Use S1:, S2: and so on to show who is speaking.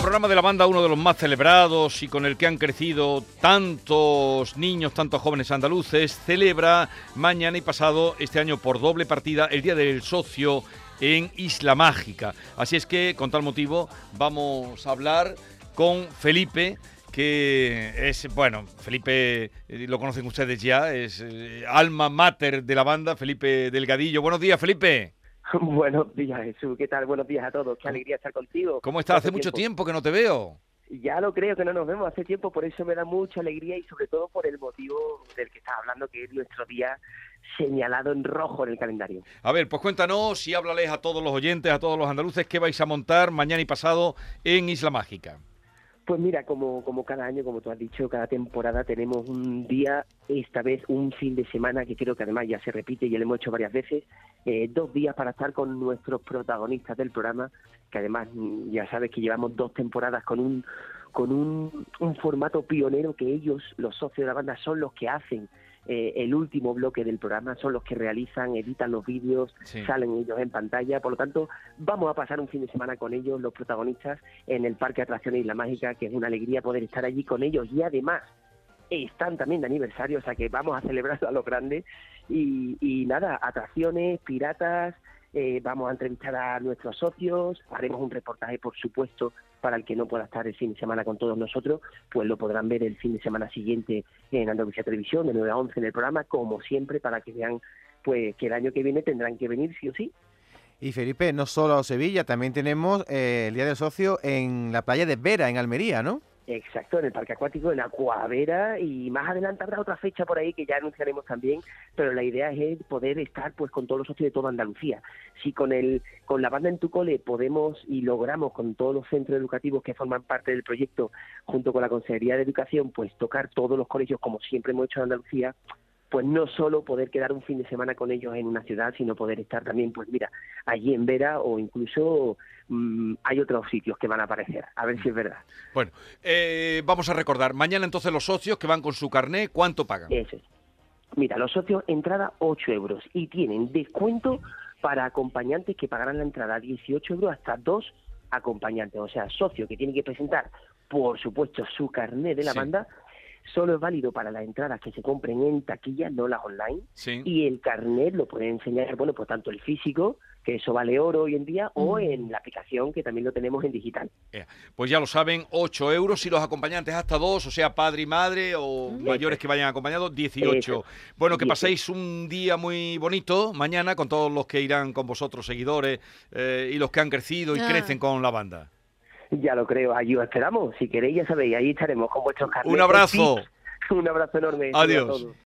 S1: programa de la banda, uno de los más celebrados y con el que han crecido tantos niños, tantos jóvenes andaluces, celebra mañana y pasado este año por doble partida el Día del Socio en Isla Mágica. Así es que, con tal motivo, vamos a hablar con Felipe, que es, bueno, Felipe eh, lo conocen ustedes ya, es eh, alma mater de la banda, Felipe Delgadillo. Buenos días, Felipe.
S2: Buenos días, Jesús. ¿Qué tal? Buenos días a todos. Qué alegría estar contigo.
S1: ¿Cómo estás? Hace mucho tiempo que no te veo.
S2: Ya lo creo que no nos vemos hace tiempo, por eso me da mucha alegría y sobre todo por el motivo del que estás hablando, que es nuestro día señalado en rojo en el calendario.
S1: A ver, pues cuéntanos y háblales a todos los oyentes, a todos los andaluces, qué vais a montar mañana y pasado en Isla Mágica.
S2: Pues mira, como, como cada año, como tú has dicho, cada temporada tenemos un día, esta vez un fin de semana, que creo que además ya se repite y lo hemos hecho varias veces, eh, dos días para estar con nuestros protagonistas del programa, que además mm, ya sabes que llevamos dos temporadas con un con un, un formato pionero que ellos, los socios de la banda, son los que hacen eh, el último bloque del programa, son los que realizan, editan los vídeos, salen ellos en pantalla, por lo tanto vamos a pasar un fin de semana con ellos, los protagonistas, en el Parque Atracciones Isla Mágica, que es una alegría poder estar allí con ellos. Y además están también de aniversario, o sea que vamos a celebrarlo a lo grande. Y, y nada, atracciones, piratas, eh, vamos a entrevistar a nuestros socios, haremos un reportaje, por supuesto, para el que no pueda estar el fin de semana con todos nosotros, pues lo podrán ver el fin de semana siguiente en Andalucía Televisión, de 9 a 11 en el programa, como siempre, para que vean pues que el año que viene tendrán que venir sí o sí.
S3: Y Felipe, no solo a Sevilla, también tenemos eh, el Día del Socio en la playa de Vera, en Almería, ¿no?
S2: Exacto, en el parque acuático, en Acuavera y más adelante habrá otra fecha por ahí que ya anunciaremos también, pero la idea es poder estar pues con todos los socios de toda Andalucía. Si con el con la banda en tu cole podemos y logramos con todos los centros educativos que forman parte del proyecto junto con la Consejería de Educación pues tocar todos los colegios como siempre hemos hecho en Andalucía, pues no solo poder quedar un fin de semana con ellos en una ciudad, sino poder estar también, pues mira, allí en Vera o incluso mm, hay otros sitios que van a aparecer, a ver si es verdad.
S1: Bueno, eh, vamos a recordar, mañana entonces los socios que van con su carné, ¿cuánto pagan?
S2: Eso es. Mira, los socios, entrada 8 euros y tienen descuento para acompañantes que pagarán la entrada 18 euros hasta dos acompañantes, o sea, socio que tiene que presentar, por supuesto, su carné de la banda solo es válido para las entradas que se compren en taquilla, no las online. Y el carnet lo pueden enseñar, bueno, pues tanto el físico, que eso vale oro hoy en día, o en la aplicación que también lo tenemos en digital.
S1: Pues ya lo saben, 8 euros y los acompañantes hasta dos, o sea, padre y madre o mayores que vayan acompañados, 18. Bueno, que paséis un día muy bonito mañana con todos los que irán con vosotros, seguidores, eh, y los que han crecido y ah. crecen con la banda.
S2: Ya lo creo, allí os esperamos. Si queréis, ya sabéis, ahí estaremos con vuestros carnes.
S1: Un abrazo.
S2: Un abrazo enorme.
S1: Adiós.